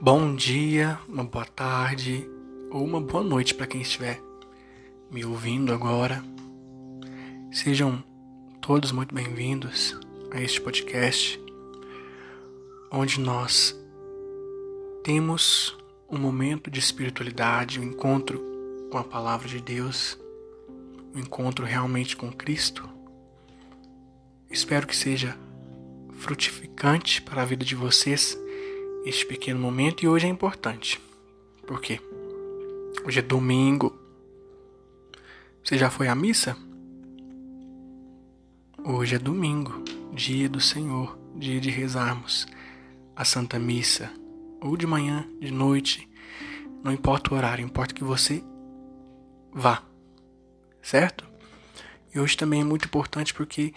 Bom dia, uma boa tarde ou uma boa noite para quem estiver me ouvindo agora. Sejam todos muito bem-vindos a este podcast, onde nós temos um momento de espiritualidade, um encontro com a palavra de Deus, um encontro realmente com Cristo. Espero que seja frutificante para a vida de vocês este pequeno momento e hoje é importante. Por quê? Hoje é domingo. Você já foi à missa? Hoje é domingo, dia do Senhor, dia de rezarmos a Santa Missa, ou de manhã, de noite, não importa o horário, importa que você vá, certo? E hoje também é muito importante porque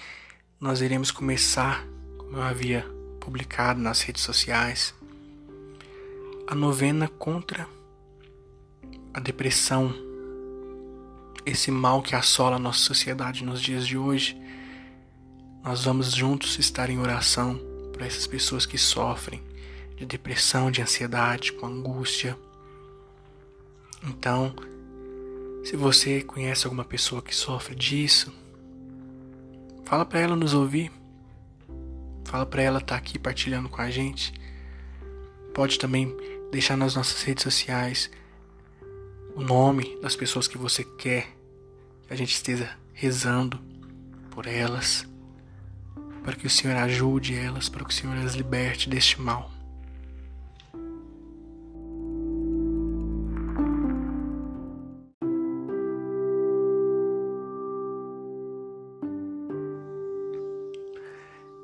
nós iremos começar, como eu havia publicado nas redes sociais, a novena contra a depressão, esse mal que assola a nossa sociedade nos dias de hoje. Nós vamos juntos estar em oração para essas pessoas que sofrem de depressão, de ansiedade, com angústia. Então, se você conhece alguma pessoa que sofre disso, fala para ela nos ouvir. Fala para ela estar tá aqui partilhando com a gente. Pode também deixar nas nossas redes sociais o nome das pessoas que você quer que a gente esteja rezando por elas, para que o Senhor ajude elas, para que o Senhor as liberte deste mal.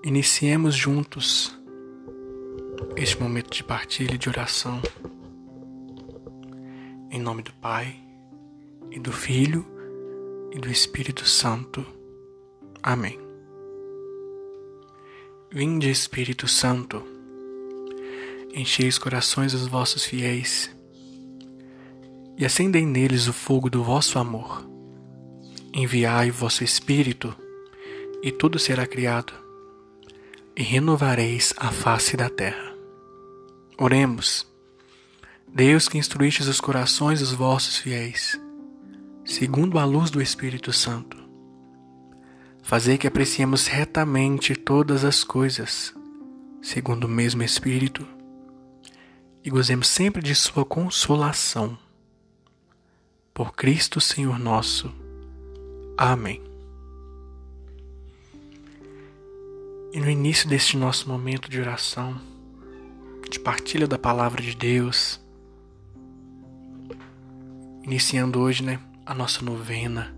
Iniciemos juntos este momento de partilha e de oração. Em nome do Pai, e do Filho, e do Espírito Santo. Amém. Vinde, Espírito Santo, enchei os corações dos vossos fiéis e acendei neles o fogo do vosso amor. Enviai vosso Espírito, e tudo será criado, e renovareis a face da terra. Oremos. Deus que instruístes os corações dos vossos fiéis, segundo a luz do Espírito Santo, fazei que apreciemos retamente todas as coisas, segundo o mesmo Espírito, e gozemos sempre de Sua consolação. Por Cristo Senhor nosso. Amém. E no início deste nosso momento de oração, de partilha da palavra de Deus. Iniciando hoje, né, a nossa novena,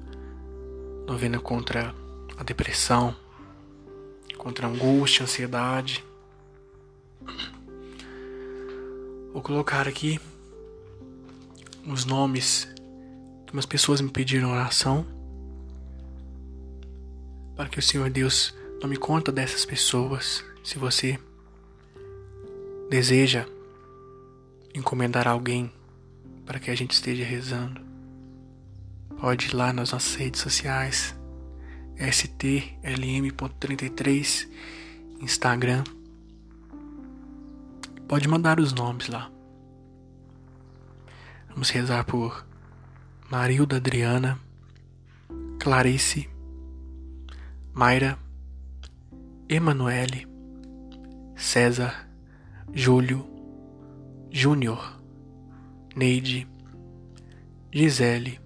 novena contra a depressão, contra a angústia, ansiedade. Vou colocar aqui os nomes que umas pessoas me pediram oração para que o Senhor Deus tome conta dessas pessoas. Se você deseja encomendar alguém para que a gente esteja rezando, pode ir lá nas nossas redes sociais, stlm.33, Instagram. Pode mandar os nomes lá. Vamos rezar por Marilda Adriana, Clarice, Mayra, Emanuele, César, Júlio, Júnior, Neide, Gisele,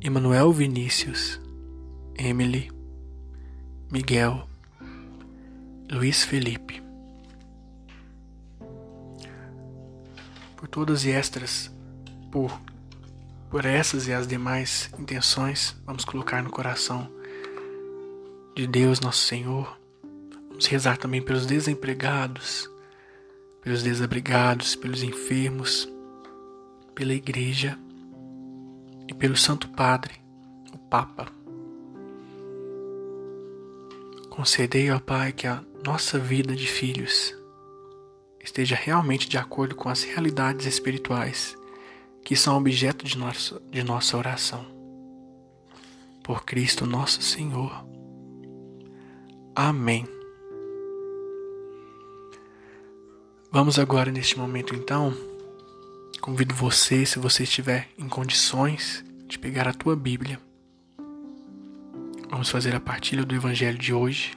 Emanuel Vinícius, Emily, Miguel, Luiz Felipe. Por todas e estas, por, por essas e as demais intenções, vamos colocar no coração de Deus, nosso Senhor. Vamos rezar também pelos desempregados, pelos desabrigados, pelos enfermos, pela Igreja e pelo Santo Padre, o Papa. Concedei, ó Pai, que a nossa vida de filhos esteja realmente de acordo com as realidades espirituais que são objeto de nossa, de nossa oração. Por Cristo nosso Senhor. Amém. Vamos agora, neste momento, então, convido você, se você estiver em condições, de pegar a tua Bíblia. Vamos fazer a partilha do Evangelho de hoje,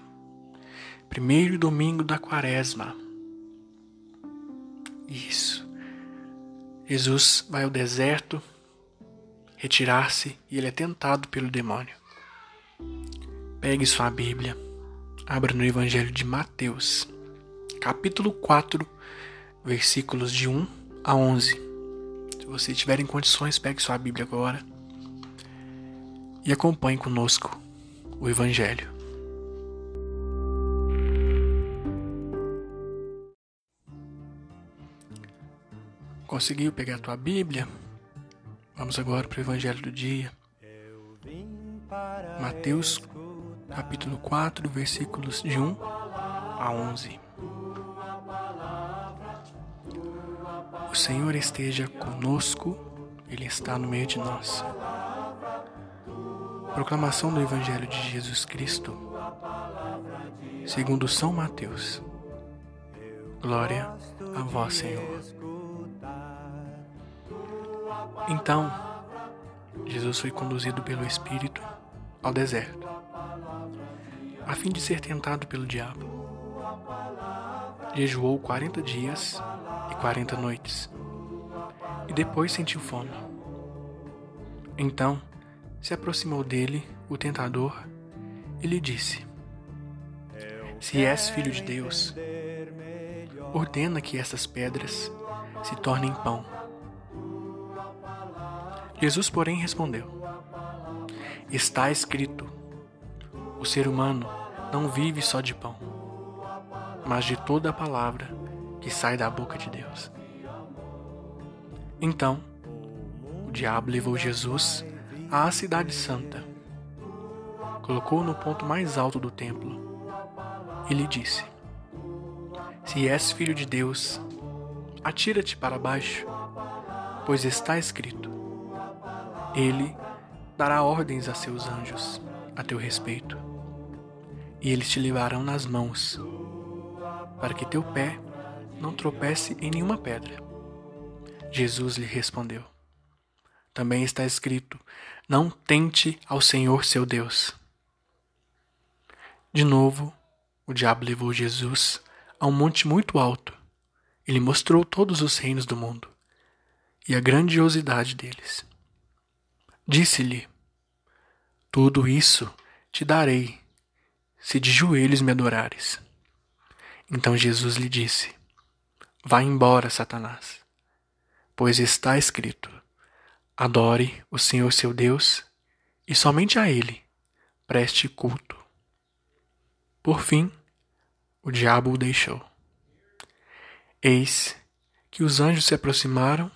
primeiro domingo da Quaresma. Isso. Jesus vai ao deserto retirar-se e ele é tentado pelo demônio. Pegue sua Bíblia, abra no Evangelho de Mateus, capítulo 4 versículos de 1 a 11. Se você tiver em condições, pegue sua Bíblia agora e acompanhe conosco o Evangelho. Conseguiu pegar a tua Bíblia? Vamos agora para o Evangelho do dia. Mateus, capítulo 4, versículos de 1 a 11. Senhor esteja conosco, Ele está no meio de nós. Proclamação do Evangelho de Jesus Cristo, segundo São Mateus. Glória a vós, Senhor. Então, Jesus foi conduzido pelo Espírito ao deserto, a fim de ser tentado pelo diabo. Jejuou quarenta dias quarenta noites, e depois sentiu fome. Então se aproximou dele o tentador e lhe disse: Se és filho de Deus, ordena que essas pedras se tornem pão. Jesus, porém, respondeu: Está escrito: O ser humano não vive só de pão, mas de toda a palavra que sai da boca de Deus. Então, o diabo levou Jesus à Cidade Santa, colocou-o no ponto mais alto do templo e lhe disse: Se és filho de Deus, atira-te para baixo, pois está escrito: Ele dará ordens a seus anjos a teu respeito, e eles te levarão nas mãos, para que teu pé não tropece em nenhuma pedra. Jesus lhe respondeu: Também está escrito: Não tente ao Senhor seu Deus. De novo, o diabo levou Jesus a um monte muito alto. Ele mostrou todos os reinos do mundo e a grandiosidade deles. Disse-lhe: Tudo isso te darei, se de joelhos me adorares. Então Jesus lhe disse: Vá embora, Satanás, pois está escrito: Adore o Senhor seu Deus e somente a Ele preste culto. Por fim, o diabo o deixou. Eis que os anjos se aproximaram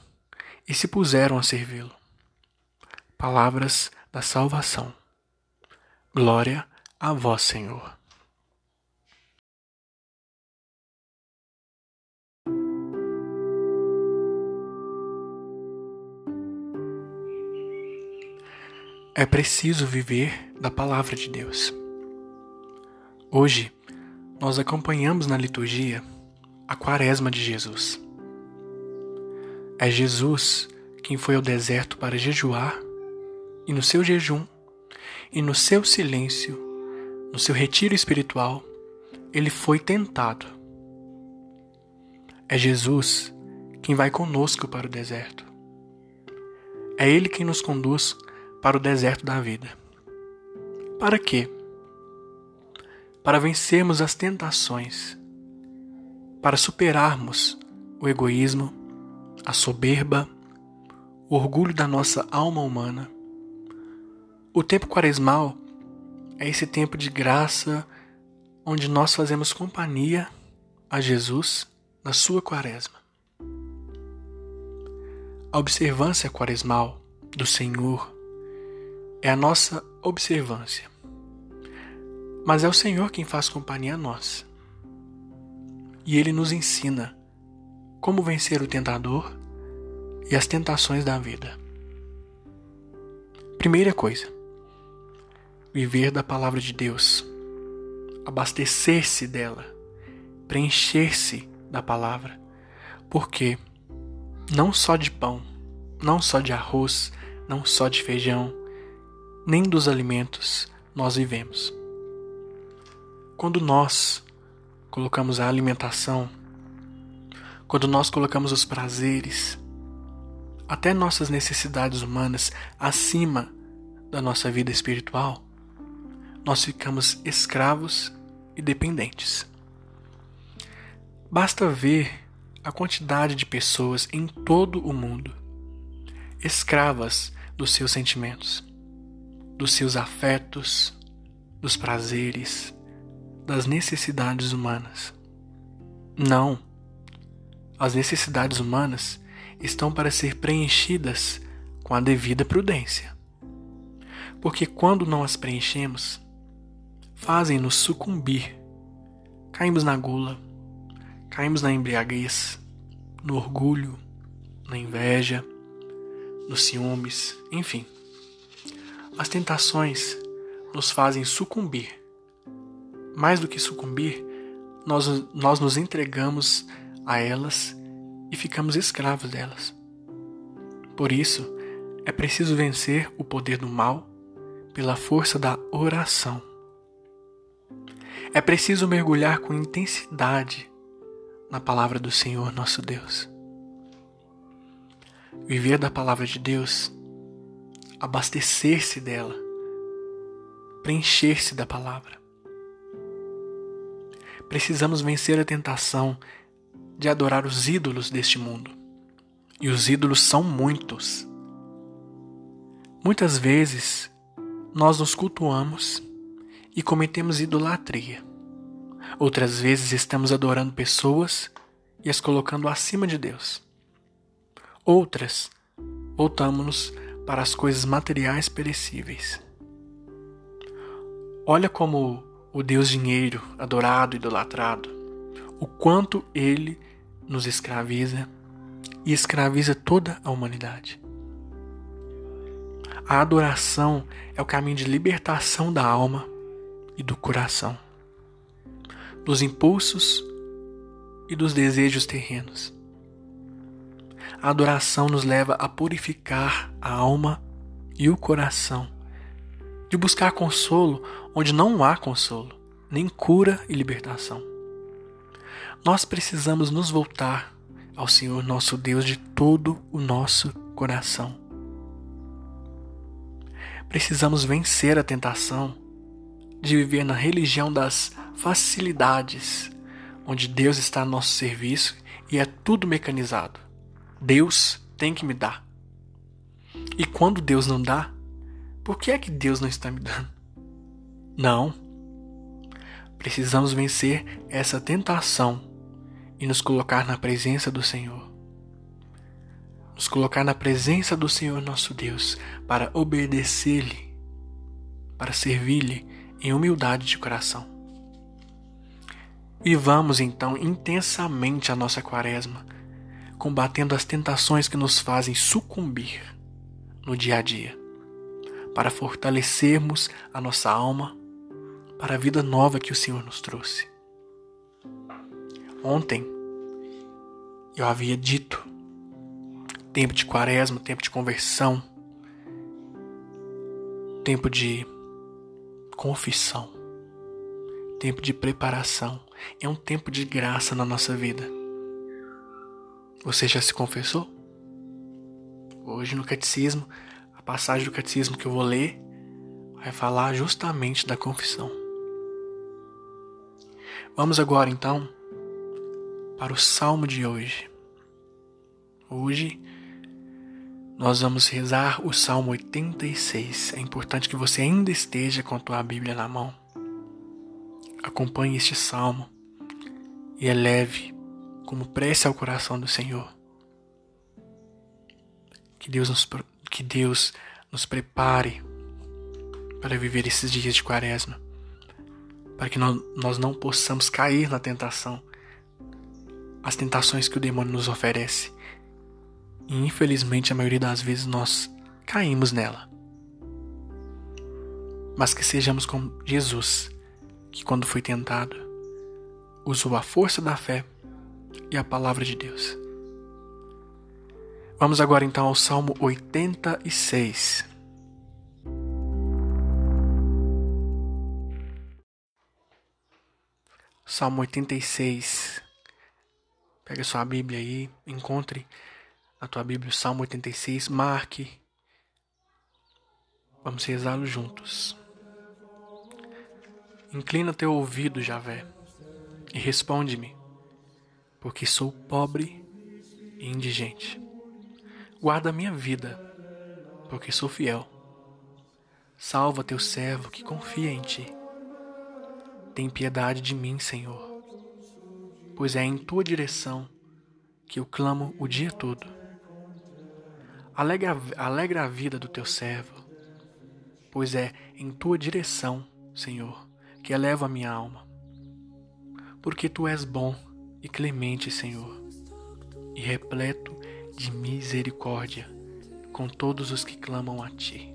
e se puseram a servi-lo. Palavras da salvação. Glória a vós, Senhor. É preciso viver da palavra de Deus. Hoje, nós acompanhamos na liturgia a Quaresma de Jesus. É Jesus quem foi ao deserto para jejuar, e no seu jejum, e no seu silêncio, no seu retiro espiritual, ele foi tentado. É Jesus quem vai conosco para o deserto. É Ele quem nos conduz para o deserto da vida. Para quê? Para vencermos as tentações, para superarmos o egoísmo, a soberba, o orgulho da nossa alma humana. O tempo quaresmal é esse tempo de graça onde nós fazemos companhia a Jesus na sua quaresma. A observância quaresmal do Senhor é a nossa observância. Mas é o Senhor quem faz companhia a nós. E Ele nos ensina como vencer o tentador e as tentações da vida. Primeira coisa, viver da palavra de Deus, abastecer-se dela, preencher-se da palavra, Porque não só de pão, não só de arroz, não só de feijão, nem dos alimentos nós vivemos. Quando nós colocamos a alimentação, quando nós colocamos os prazeres, até nossas necessidades humanas acima da nossa vida espiritual, nós ficamos escravos e dependentes. Basta ver a quantidade de pessoas em todo o mundo escravas dos seus sentimentos, dos seus afetos, dos prazeres, das necessidades humanas. Não. As necessidades humanas estão para ser preenchidas com a devida prudência. Porque quando não as preenchemos, fazem-nos sucumbir. Caímos na gula, caímos na embriaguez, no orgulho, na inveja, nos ciúmes, enfim. As tentações nos fazem sucumbir. Mais do que sucumbir, nós, nós nos entregamos a elas e ficamos escravos delas. Por isso, é preciso vencer o poder do mal pela força da oração. É preciso mergulhar com intensidade na palavra do Senhor nosso Deus. Viver da palavra de Deus, abastecer-se dela, preencher-se da palavra. Precisamos vencer a tentação de adorar os ídolos deste mundo. E os ídolos são muitos. Muitas vezes nós nos cultuamos e cometemos idolatria. Outras vezes estamos adorando pessoas e as colocando acima de Deus. Outras, voltamos-nos para as coisas materiais perecíveis. Olha como o Deus dinheiro, adorado, idolatrado, o quanto ele nos escraviza e escraviza toda a humanidade. A adoração é o caminho de libertação da alma e do coração, dos impulsos e dos desejos terrenos. A adoração nos leva a purificar a alma e o coração, de buscar consolo onde não há consolo, nem cura e libertação. Nós precisamos nos voltar ao Senhor nosso Deus de todo o nosso coração. Precisamos vencer a tentação de viver na religião das facilidades, onde Deus está a nosso serviço e é tudo mecanizado. Deus tem que me dar. E quando Deus não dá, por que é que Deus não está me dando? Não. Precisamos vencer essa tentação e nos colocar na presença do Senhor. Nos colocar na presença do Senhor nosso Deus para obedecer-lhe, para servir-lhe em humildade de coração. Vivamos então intensamente a nossa quaresma, combatendo as tentações que nos fazem sucumbir no dia a dia, para fortalecermos a nossa alma para a vida nova que o Senhor nos trouxe. Ontem eu havia dito tempo de quaresma, tempo de conversão, tempo de confissão, tempo de preparação. É um tempo de graça na nossa vida. Você já se confessou? Hoje no catecismo, a passagem do catecismo que eu vou ler vai falar justamente da confissão. Vamos agora então para o salmo de hoje. Hoje nós vamos rezar o Salmo 86. É importante que você ainda esteja com a tua Bíblia na mão. Acompanhe este salmo e eleve como prece ao coração do Senhor. Que Deus nos, que Deus nos prepare para viver esses dias de quaresma, para que nós, nós não possamos cair na tentação, as tentações que o demônio nos oferece e infelizmente a maioria das vezes nós caímos nela. Mas que sejamos como Jesus, que quando foi tentado, usou a força da fé e a palavra de Deus Vamos agora então ao Salmo 86. Salmo 86. Pega sua Bíblia aí, encontre na tua Bíblia o Salmo 86, marque. Vamos rezá-lo juntos. Inclina teu ouvido, Javé, e responde-me, porque sou pobre e indigente. Guarda minha vida, porque sou fiel. Salva teu servo que confia em ti. Tem piedade de mim, Senhor, pois é em tua direção que eu clamo o dia todo. Alegra, alegra a vida do teu servo, pois é em tua direção, Senhor, que eleva a minha alma. Porque tu és bom e clemente, Senhor, e repleto de misericórdia com todos os que clamam a ti.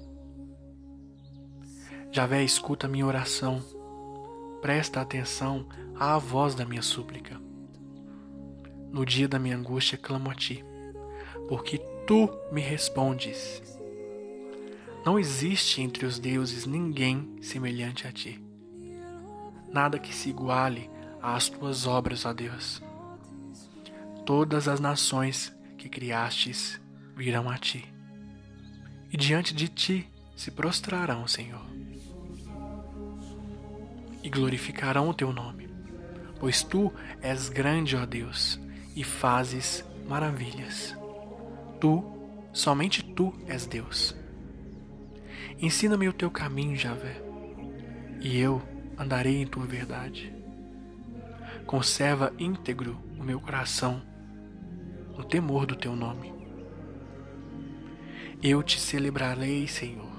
Javé, escuta minha oração presta atenção à voz da minha súplica. No dia da minha angústia clamo a ti, porque tu me respondes. Não existe entre os deuses ninguém semelhante a ti. Nada que se iguale às tuas obras, ó Deus. Todas as nações que criastes virão a ti, e diante de ti se prostrarão, Senhor e glorificarão o teu nome. Pois tu és grande, ó Deus, e fazes maravilhas. Tu, somente tu és Deus. Ensina-me o teu caminho, Javé, e eu andarei em tua verdade. Conserva íntegro o meu coração no temor do teu nome. Eu te celebrarei, Senhor,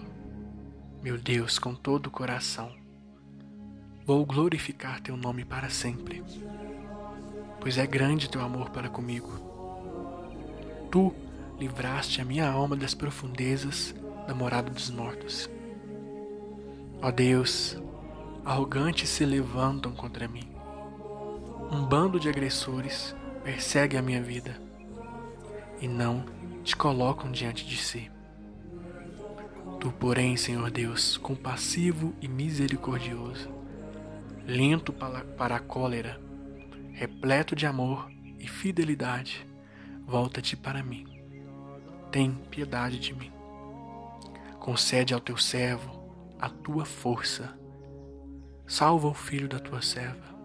meu Deus, com todo o coração Vou glorificar teu nome para sempre, pois é grande teu amor para comigo. Tu livraste a minha alma das profundezas da morada dos mortos. Ó Deus, arrogantes se levantam contra mim. Um bando de agressores persegue a minha vida e não te colocam diante de si. Tu, porém, Senhor Deus, compassivo e misericordioso, lento para a cólera, repleto de amor e fidelidade, volta-te para mim. Tem piedade de mim. Concede ao teu servo a tua força. Salva o filho da tua serva.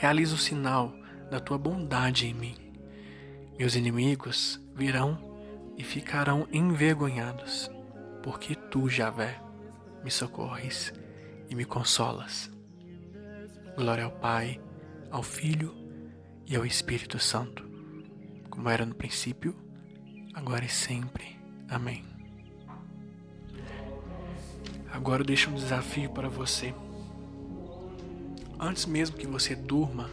Realiza o sinal da tua bondade em mim. Meus inimigos virão e ficarão envergonhados, porque tu, Javé, me socorres e me consolas. Glória ao Pai, ao Filho e ao Espírito Santo, como era no princípio, agora e sempre. Amém. Agora eu deixo um desafio para você. Antes mesmo que você durma,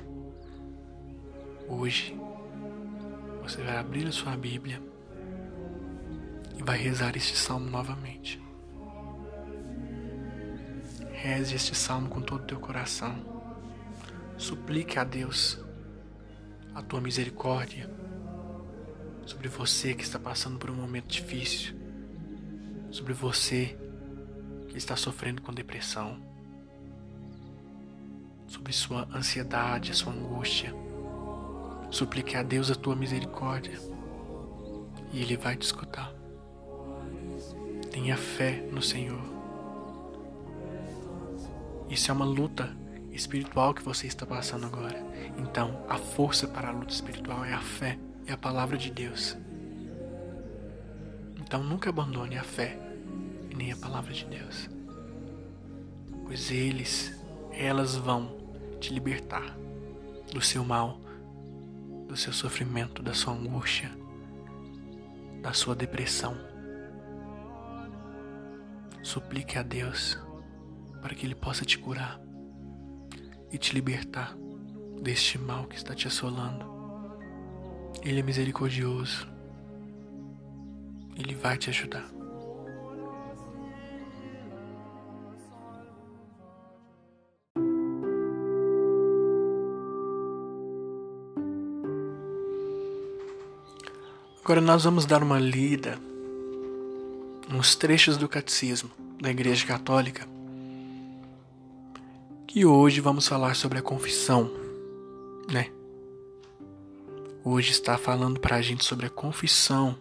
hoje, você vai abrir a sua Bíblia e vai rezar este salmo novamente. Reze este salmo com todo o teu coração. Suplique a Deus a tua misericórdia sobre você que está passando por um momento difícil, sobre você que está sofrendo com depressão, sobre sua ansiedade, sua angústia. Suplique a Deus a tua misericórdia e Ele vai te escutar. Tenha fé no Senhor. Isso é uma luta espiritual que você está passando agora. Então, a força para a luta espiritual é a fé, é a palavra de Deus. Então, nunca abandone a fé e nem a palavra de Deus. Pois eles, elas vão te libertar do seu mal, do seu sofrimento, da sua angústia, da sua depressão. Suplique a Deus para que Ele possa te curar e te libertar deste mal que está te assolando. Ele é misericordioso. Ele vai te ajudar. Agora nós vamos dar uma lida nos trechos do catecismo da Igreja Católica, que hoje vamos falar sobre a confissão, né? Hoje está falando para a gente sobre a confissão,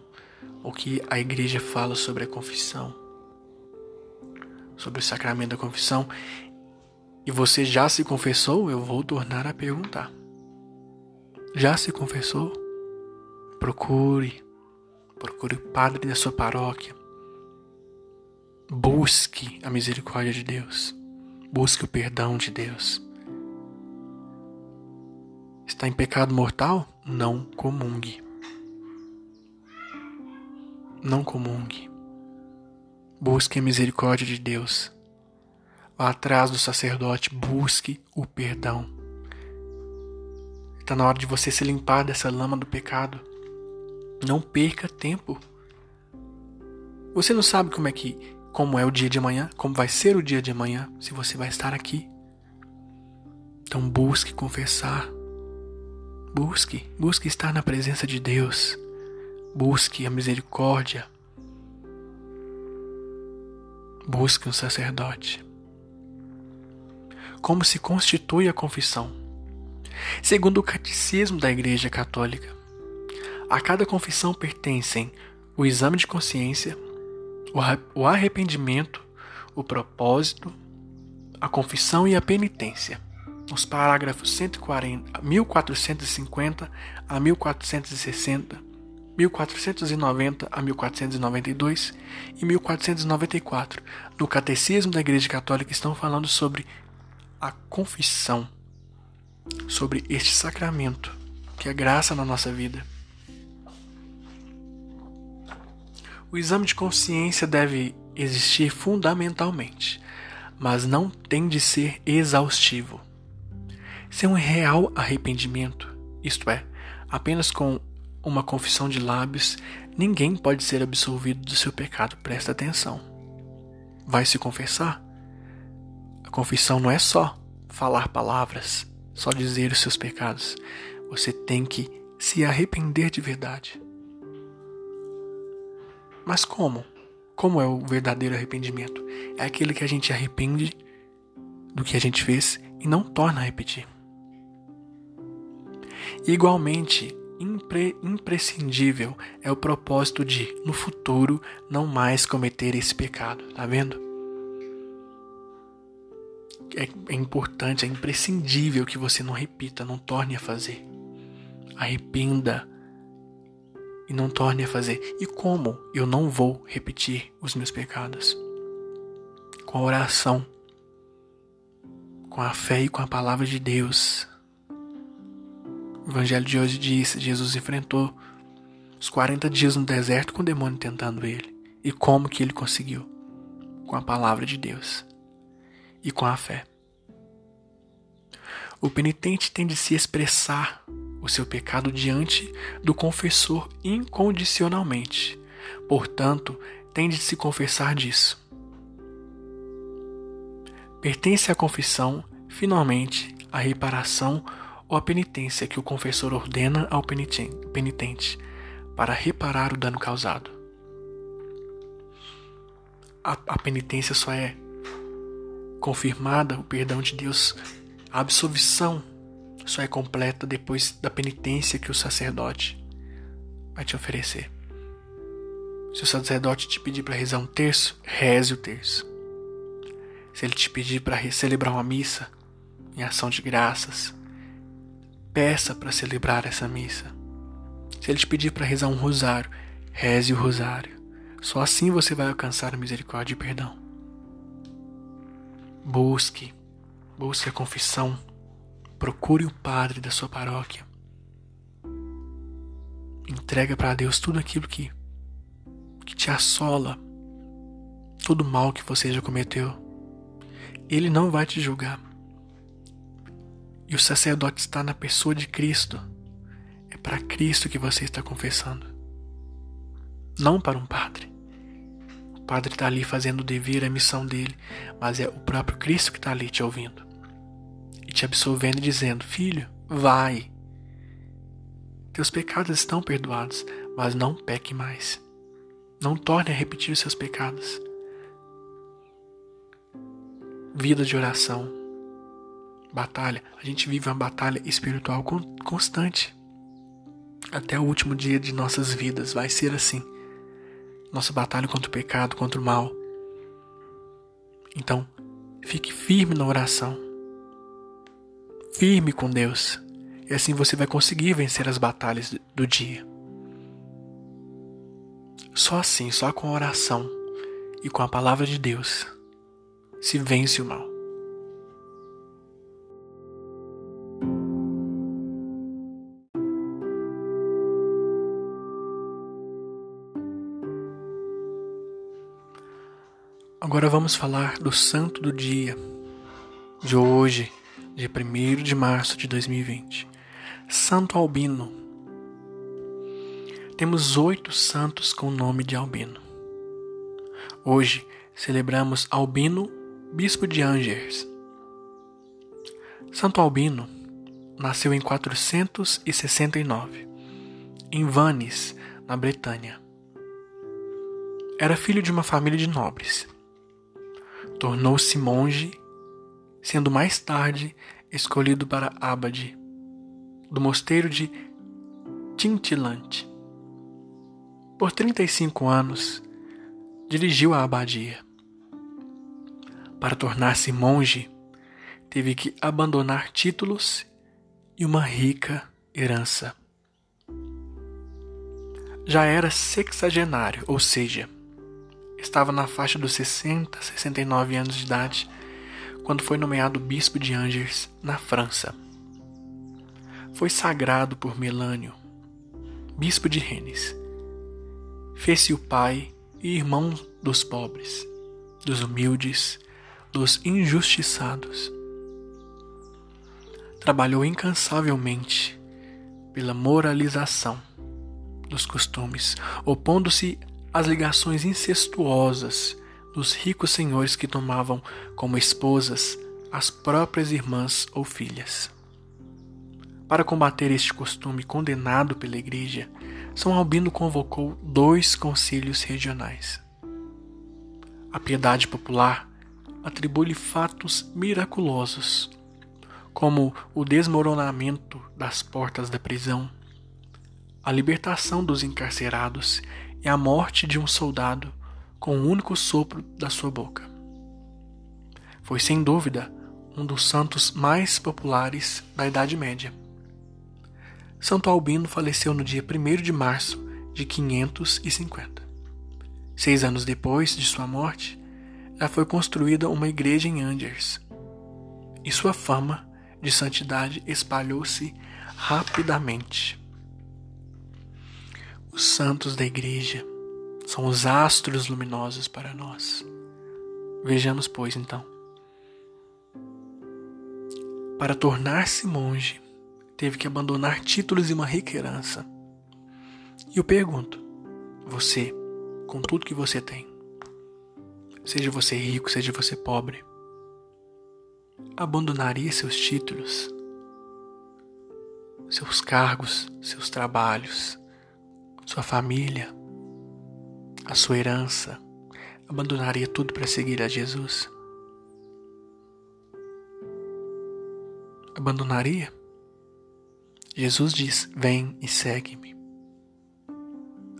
o que a Igreja fala sobre a confissão, sobre o sacramento da confissão. E você já se confessou? Eu vou tornar a perguntar. Já se confessou? Procure, procure o padre da sua paróquia. Busque a misericórdia de Deus. Busque o perdão de Deus. Está em pecado mortal? Não comungue. Não comungue. Busque a misericórdia de Deus. Vá atrás do sacerdote, busque o perdão. Está na hora de você se limpar dessa lama do pecado. Não perca tempo. Você não sabe como é que como é o dia de amanhã, como vai ser o dia de amanhã, se você vai estar aqui. Então busque confessar. Busque, busque estar na presença de Deus. Busque a misericórdia. Busque um sacerdote. Como se constitui a confissão? Segundo o catecismo da Igreja Católica, a cada confissão pertencem o exame de consciência, o arrependimento, o propósito, a confissão e a penitência. Nos parágrafos 140, 1450 a 1460, 1490 a 1492 e 1494, no Catecismo da Igreja Católica estão falando sobre a confissão, sobre este sacramento que é graça na nossa vida. O exame de consciência deve existir fundamentalmente, mas não tem de ser exaustivo. Sem um real arrependimento, isto é, apenas com uma confissão de lábios, ninguém pode ser absolvido do seu pecado. Presta atenção. Vai se confessar? A confissão não é só falar palavras, só dizer os seus pecados. Você tem que se arrepender de verdade. Mas como? Como é o verdadeiro arrependimento? É aquele que a gente arrepende do que a gente fez e não torna a repetir. Igualmente, impre imprescindível é o propósito de, no futuro, não mais cometer esse pecado. Tá vendo? É, é importante, é imprescindível que você não repita, não torne a fazer. Arrependa e não torne a fazer. E como eu não vou repetir os meus pecados? Com a oração, com a fé e com a palavra de Deus. O Evangelho de hoje diz: Jesus enfrentou os 40 dias no deserto com o demônio tentando ele. E como que ele conseguiu? Com a palavra de Deus e com a fé. O penitente tem de se expressar o seu pecado diante do confessor incondicionalmente. Portanto, tem de se confessar disso. Pertence à confissão, finalmente, a reparação ou a penitência que o confessor ordena ao penitente para reparar o dano causado. A, a penitência só é confirmada, o perdão de Deus, a absolvição só é completa depois da penitência que o sacerdote vai te oferecer. Se o sacerdote te pedir para rezar um terço, reze o terço. Se ele te pedir para celebrar uma missa em ação de graças, peça para celebrar essa missa. Se ele te pedir para rezar um rosário, reze o rosário. Só assim você vai alcançar a misericórdia e perdão. Busque, busque a confissão Procure o padre da sua paróquia. Entrega para Deus tudo aquilo que, que te assola, todo o mal que você já cometeu. Ele não vai te julgar. E o sacerdote está na pessoa de Cristo. É para Cristo que você está confessando. Não para um padre. O padre está ali fazendo o dever, a missão dele, mas é o próprio Cristo que está ali te ouvindo te absolvendo e dizendo: Filho, vai. Teus pecados estão perdoados, mas não peque mais. Não torne a repetir os seus pecados. Vida de oração. Batalha. A gente vive uma batalha espiritual constante. Até o último dia de nossas vidas vai ser assim. Nossa batalha contra o pecado, contra o mal. Então, fique firme na oração. Firme com Deus. E assim você vai conseguir vencer as batalhas do dia. Só assim, só com a oração e com a palavra de Deus, se vence o mal. Agora vamos falar do santo do dia de hoje, dia 1 de março de 2020. Santo Albino. Temos oito santos com o nome de Albino. Hoje celebramos Albino, bispo de Angers. Santo Albino nasceu em 469, em Vannes, na Bretanha. Era filho de uma família de nobres Tornou-se monge, sendo mais tarde escolhido para abade do mosteiro de Tintilante. Por 35 anos, dirigiu a abadia. Para tornar-se monge, teve que abandonar títulos e uma rica herança. Já era sexagenário, ou seja, Estava na faixa dos 60, 69 anos de idade quando foi nomeado bispo de Angers, na França. Foi sagrado por Melânio, bispo de Rennes. Fez-se o pai e irmão dos pobres, dos humildes, dos injustiçados. Trabalhou incansavelmente pela moralização dos costumes, opondo-se as ligações incestuosas dos ricos senhores que tomavam como esposas as próprias irmãs ou filhas. Para combater este costume condenado pela Igreja, São Albino convocou dois concílios regionais. A piedade popular atribui-lhe fatos miraculosos, como o desmoronamento das portas da prisão, a libertação dos encarcerados e a morte de um soldado com o um único sopro da sua boca. Foi sem dúvida um dos santos mais populares da Idade Média. Santo Albino faleceu no dia 1 de março de 550. Seis anos depois de sua morte, já foi construída uma igreja em Angers, e sua fama de santidade espalhou-se rapidamente. Os santos da igreja são os astros luminosos para nós. Vejamos, pois, então. Para tornar-se monge, teve que abandonar títulos e uma herança. E eu pergunto: você, com tudo que você tem, seja você rico, seja você pobre, abandonaria seus títulos, seus cargos, seus trabalhos, sua família, a sua herança, abandonaria tudo para seguir a Jesus? Abandonaria? Jesus diz: Vem e segue-me.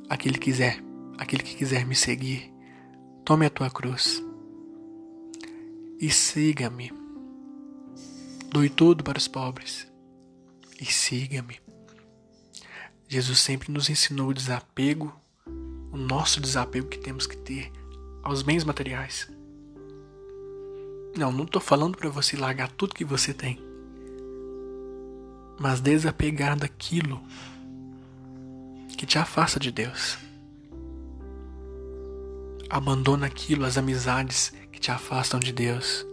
Aquele que quiser, aquele que quiser me seguir, tome a tua cruz e siga-me. Doe tudo para os pobres e siga-me. Jesus sempre nos ensinou o desapego, o nosso desapego que temos que ter aos bens materiais. Não, não estou falando para você largar tudo que você tem, mas desapegar daquilo que te afasta de Deus. Abandona aquilo, as amizades que te afastam de Deus,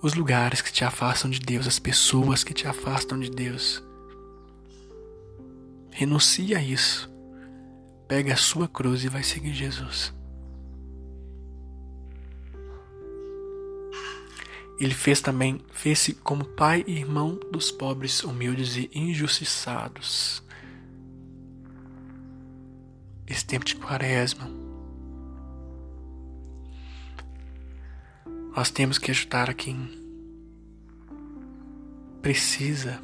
os lugares que te afastam de Deus, as pessoas que te afastam de Deus. Renuncia a isso. Pega a sua cruz e vai seguir Jesus. Ele fez também, fez-se como pai e irmão dos pobres, humildes e injustiçados. esse tempo de quaresma. Nós temos que ajudar a quem precisa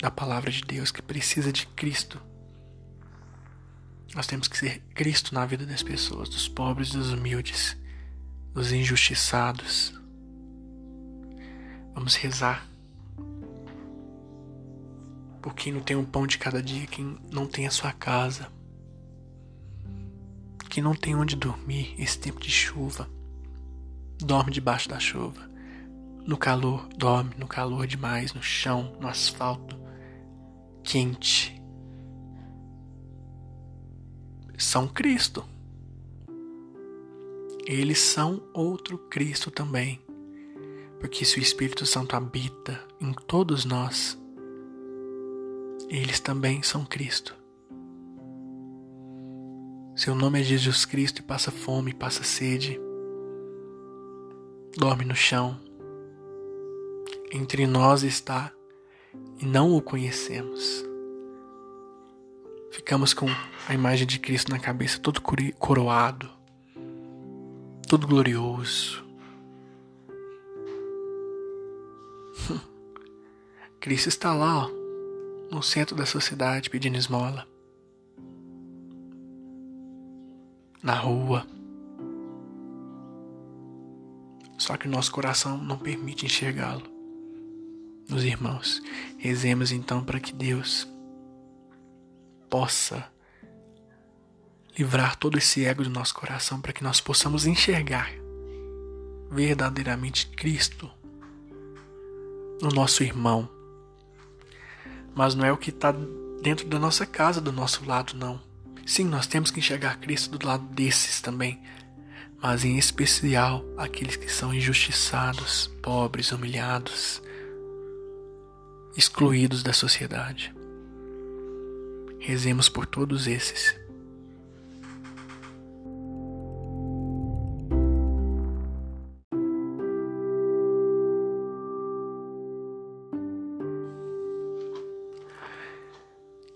da palavra de Deus, que precisa de Cristo. Nós temos que ser Cristo na vida das pessoas, dos pobres, dos humildes, dos injustiçados. Vamos rezar por quem não tem um pão de cada dia, quem não tem a sua casa, quem não tem onde dormir esse tempo de chuva, dorme debaixo da chuva, no calor, dorme no calor demais, no chão, no asfalto, quente. São Cristo. Eles são outro Cristo também. Porque se o Espírito Santo habita em todos nós, eles também são Cristo. Seu nome é Jesus Cristo e passa fome, passa sede, dorme no chão. Entre nós está e não o conhecemos. Ficamos com a imagem de Cristo na cabeça, todo coroado, todo glorioso. Cristo está lá, ó no centro da sociedade pedindo esmola. Na rua. Só que o nosso coração não permite enxergá-lo. Meus irmãos, rezemos então para que Deus possa livrar todo esse ego do nosso coração para que nós possamos enxergar verdadeiramente Cristo no nosso irmão, mas não é o que está dentro da nossa casa, do nosso lado, não. Sim, nós temos que enxergar Cristo do lado desses também, mas em especial aqueles que são injustiçados, pobres, humilhados, excluídos da sociedade. Rezemos por todos esses.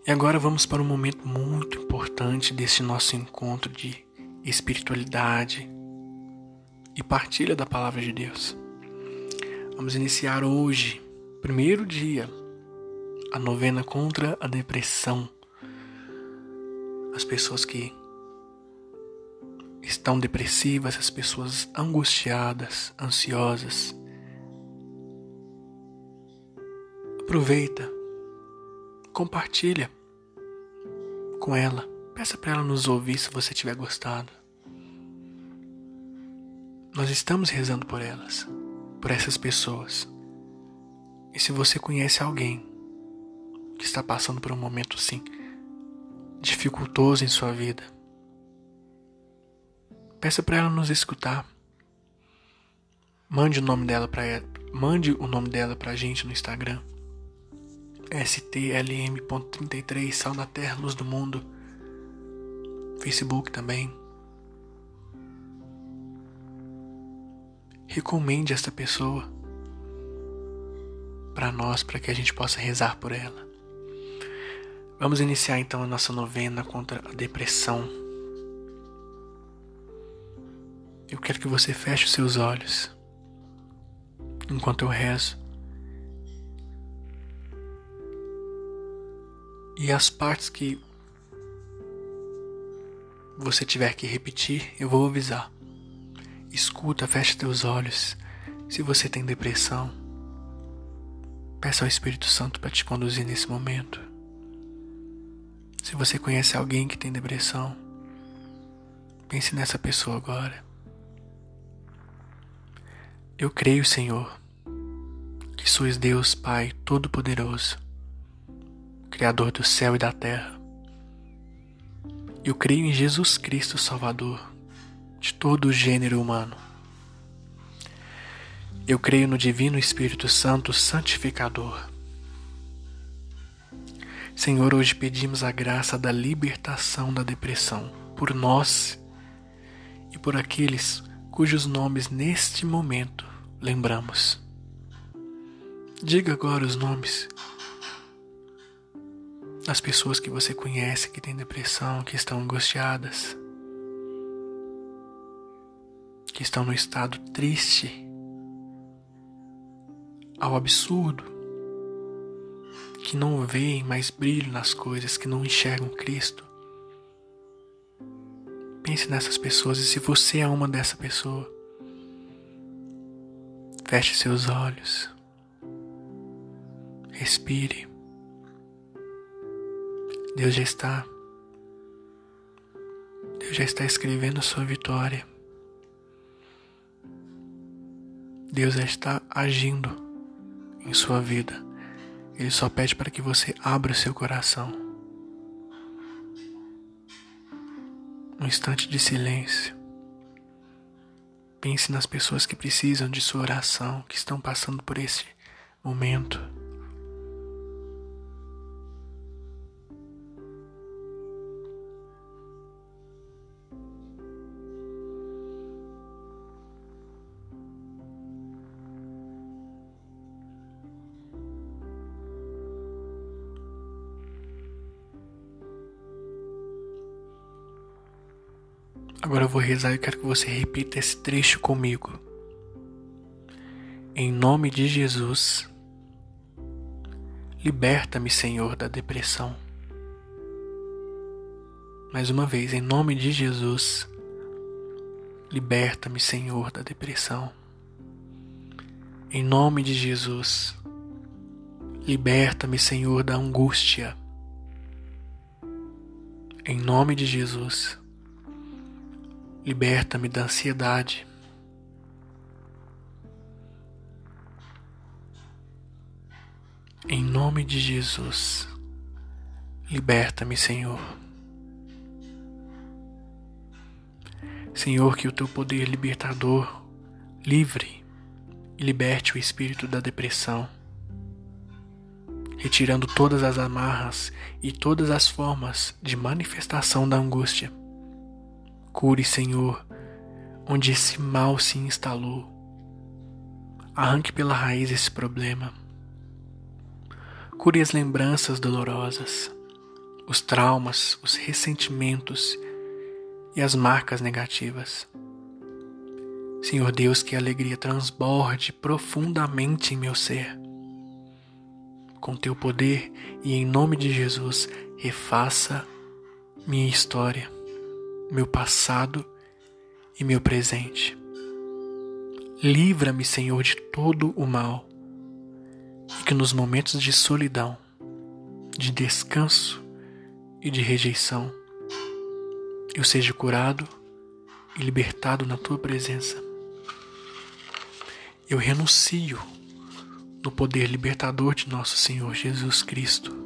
E agora vamos para um momento muito importante desse nosso encontro de espiritualidade e partilha da palavra de Deus. Vamos iniciar hoje, primeiro dia, a novena contra a depressão. As pessoas que estão depressivas, as pessoas angustiadas, ansiosas. Aproveita, compartilha com ela. Peça para ela nos ouvir se você tiver gostado. Nós estamos rezando por elas, por essas pessoas. E se você conhece alguém que está passando por um momento assim dificultoso em sua vida, peça para ela nos escutar. Mande o nome dela para mande o nome dela pra gente no Instagram stlm.33 Sal na Terra, Luz do Mundo. Facebook também. Recomende esta pessoa para nós, para que a gente possa rezar por ela. Vamos iniciar então a nossa novena contra a depressão. Eu quero que você feche os seus olhos enquanto eu rezo. E as partes que você tiver que repetir, eu vou avisar. Escuta, feche teus olhos. Se você tem depressão, peça ao Espírito Santo para te conduzir nesse momento. Se você conhece alguém que tem depressão, pense nessa pessoa agora. Eu creio, Senhor, que sois Deus Pai Todo-Poderoso Criador do céu e da terra. Eu creio em Jesus Cristo, Salvador de todo o gênero humano. Eu creio no Divino Espírito Santo Santificador. Senhor, hoje pedimos a graça da libertação da depressão por nós e por aqueles cujos nomes neste momento lembramos. Diga agora os nomes as pessoas que você conhece que têm depressão, que estão angustiadas, que estão no estado triste, ao absurdo, que não veem mais brilho nas coisas, que não enxergam Cristo. Pense nessas pessoas e se você é uma dessa pessoa, feche seus olhos, respire. Deus já está, Deus já está escrevendo sua vitória. Deus já está agindo em sua vida. Ele só pede para que você abra seu coração. Um instante de silêncio. Pense nas pessoas que precisam de sua oração, que estão passando por esse momento. Agora eu vou rezar e quero que você repita esse trecho comigo. Em nome de Jesus, liberta-me, Senhor, da depressão. Mais uma vez, em nome de Jesus, liberta-me, Senhor, da depressão. Em nome de Jesus, liberta-me, Senhor, da angústia. Em nome de Jesus, Liberta-me da ansiedade. Em nome de Jesus, liberta-me, Senhor. Senhor, que o teu poder libertador livre e liberte o espírito da depressão, retirando todas as amarras e todas as formas de manifestação da angústia Cure, Senhor, onde esse mal se instalou. Arranque pela raiz esse problema. Cure as lembranças dolorosas, os traumas, os ressentimentos e as marcas negativas. Senhor Deus, que a alegria transborde profundamente em meu ser. Com teu poder e em nome de Jesus, refaça minha história meu passado e meu presente. Livra-me, Senhor, de todo o mal e que nos momentos de solidão, de descanso e de rejeição, eu seja curado e libertado na tua presença. Eu renuncio no poder libertador de nosso Senhor Jesus Cristo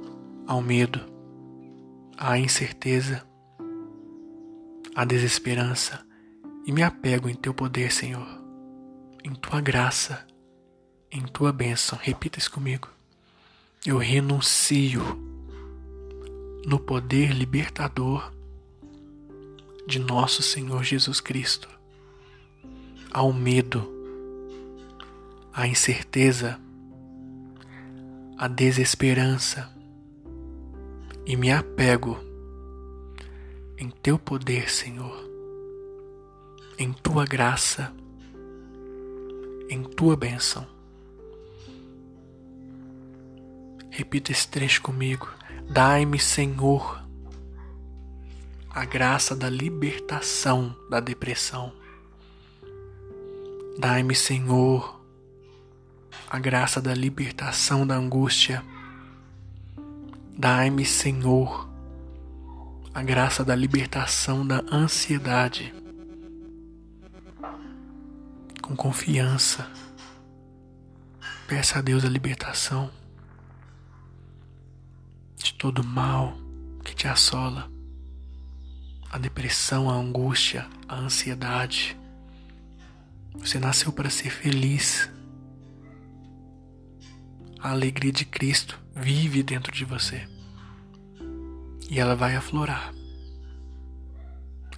ao medo, à incerteza a desesperança e me apego em teu poder, Senhor, em tua graça, em tua bênção. Repita isso comigo. Eu renuncio no poder libertador de nosso Senhor Jesus Cristo, ao medo, à incerteza, à desesperança e me apego em teu poder, Senhor, em tua graça, em tua bênção. Repita esse trecho comigo. Dai-me, Senhor, a graça da libertação da depressão. Dai-me, Senhor, a graça da libertação da angústia. Dai-me, Senhor, a graça da libertação da ansiedade. Com confiança, peça a Deus a libertação de todo mal que te assola, a depressão, a angústia, a ansiedade. Você nasceu para ser feliz. A alegria de Cristo vive dentro de você e ela vai aflorar.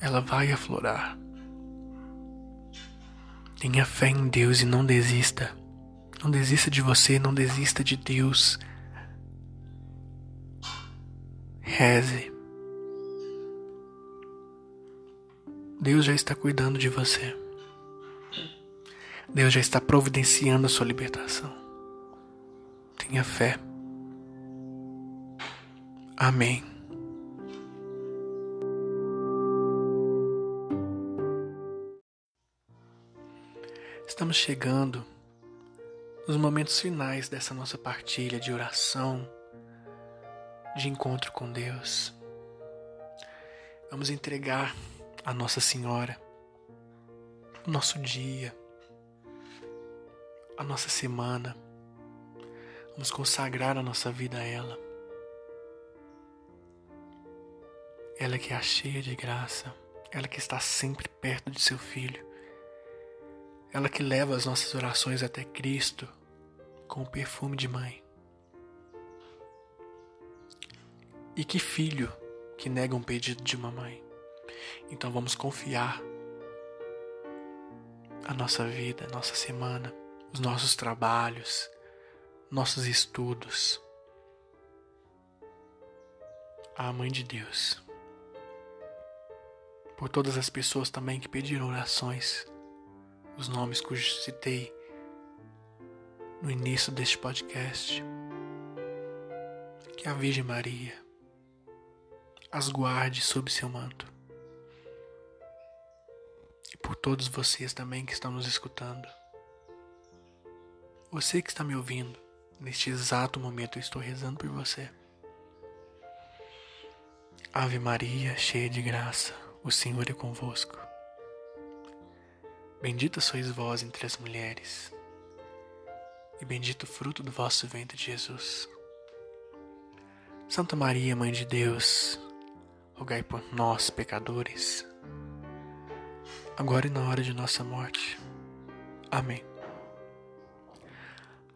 Ela vai aflorar. Tenha fé em Deus e não desista. Não desista de você, não desista de Deus. Reze. Deus já está cuidando de você. Deus já está providenciando a sua libertação. Tenha fé. Amém. Estamos chegando nos momentos finais dessa nossa partilha de oração, de encontro com Deus. Vamos entregar a Nossa Senhora o nosso dia, a nossa semana. Vamos consagrar a nossa vida a ela. Ela que é cheia de graça, ela que está sempre perto de seu filho, ela que leva as nossas orações até Cristo com o perfume de mãe. E que filho que nega um pedido de uma mãe? Então vamos confiar a nossa vida, a nossa semana, os nossos trabalhos, nossos estudos à Mãe de Deus. Por todas as pessoas também que pediram orações, os nomes cujos citei no início deste podcast. Que a Virgem Maria as guarde sob seu manto. E por todos vocês também que estão nos escutando. Você que está me ouvindo, neste exato momento eu estou rezando por você. Ave Maria, cheia de graça, o Senhor é convosco. Bendita sois vós entre as mulheres, e bendito o fruto do vosso ventre, Jesus. Santa Maria, Mãe de Deus, rogai por nós, pecadores, agora e na hora de nossa morte. Amém.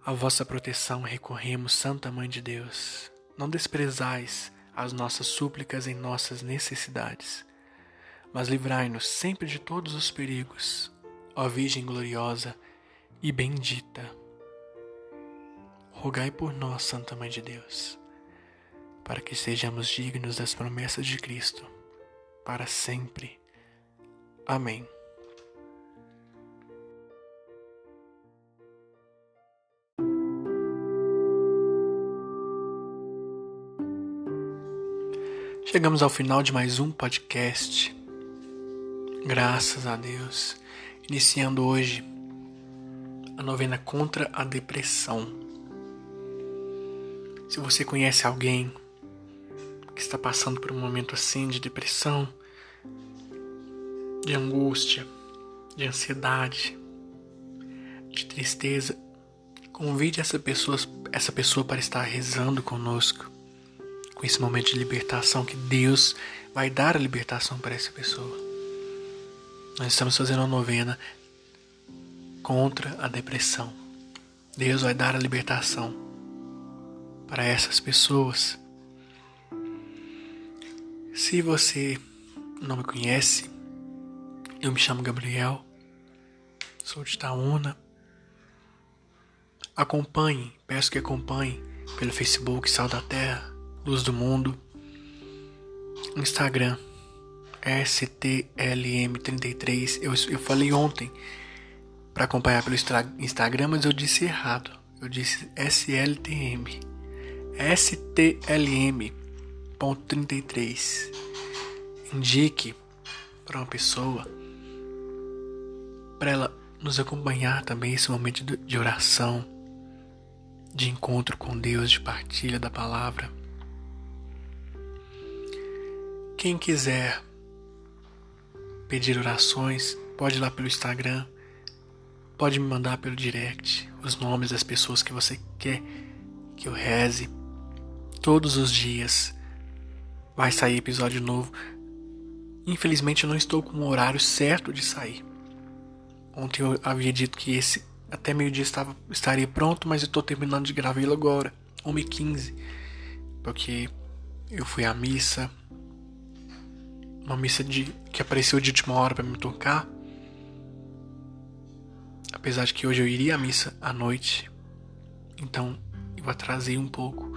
A vossa proteção recorremos, Santa Mãe de Deus. Não desprezais as nossas súplicas em nossas necessidades, mas livrai-nos sempre de todos os perigos, ó Virgem gloriosa e bendita. Rogai por nós, Santa Mãe de Deus, para que sejamos dignos das promessas de Cristo, para sempre. Amém. Chegamos ao final de mais um podcast. Graças a Deus. Iniciando hoje a novena contra a depressão. Se você conhece alguém que está passando por um momento assim de depressão, de angústia, de ansiedade, de tristeza, convide essa pessoa, essa pessoa para estar rezando conosco com esse momento de libertação que Deus vai dar a libertação para essa pessoa. Nós estamos fazendo uma novena contra a depressão. Deus vai dar a libertação para essas pessoas. Se você não me conhece, eu me chamo Gabriel, sou de Itaúna. Acompanhe, peço que acompanhe pelo Facebook Sal da Terra, Luz do Mundo. Instagram STLM33. Eu, eu falei ontem para acompanhar pelo Instagram, mas eu disse errado. Eu disse SLTM. STLM.33. Indique para uma pessoa para ela nos acompanhar também esse momento de oração, de encontro com Deus, de partilha da palavra. Quem quiser pedir orações, pode ir lá pelo Instagram, pode me mandar pelo direct os nomes das pessoas que você quer que eu reze. Todos os dias vai sair episódio novo. Infelizmente eu não estou com o horário certo de sair. Ontem eu havia dito que esse até meio-dia estaria pronto, mas eu estou terminando de gravá-lo agora, 1h15, porque eu fui à missa, uma missa de que apareceu de última hora para me tocar. Apesar de que hoje eu iria à missa à noite, então eu atrasei um pouco.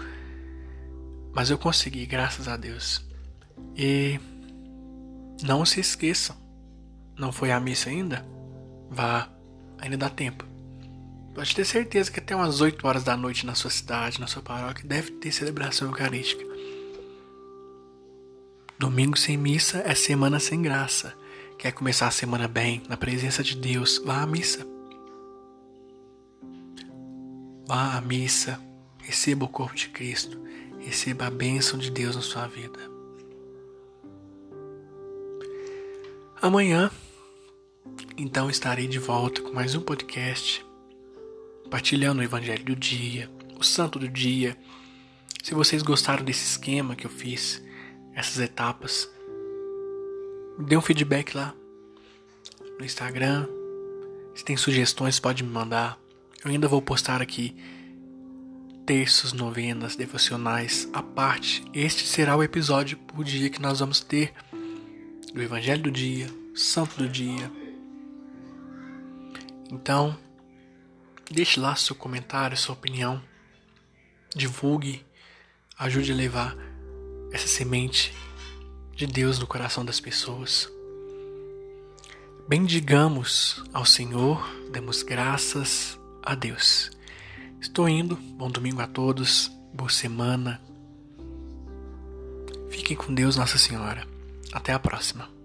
Mas eu consegui, graças a Deus. E não se esqueçam, não foi a missa ainda? Vá, ainda dá tempo. Pode ter certeza que até umas 8 horas da noite na sua cidade, na sua paróquia, deve ter celebração eucarística. Domingo sem missa é semana sem graça. Quer começar a semana bem, na presença de Deus, vá à missa. Vá à missa, receba o corpo de Cristo, receba a bênção de Deus na sua vida. Amanhã, então, estarei de volta com mais um podcast partilhando o Evangelho do dia, o Santo do dia. Se vocês gostaram desse esquema que eu fiz, essas etapas, dê um feedback lá no Instagram. Se tem sugestões, pode me mandar. Eu ainda vou postar aqui terços, novenas, devocionais à parte. Este será o episódio por dia que nós vamos ter do Evangelho do dia, Santo do dia. Então, Deixe lá seu comentário, sua opinião. Divulgue, ajude a levar essa semente de Deus no coração das pessoas. Bendigamos ao Senhor, demos graças a Deus. Estou indo, bom domingo a todos, boa semana. Fiquem com Deus, Nossa Senhora. Até a próxima.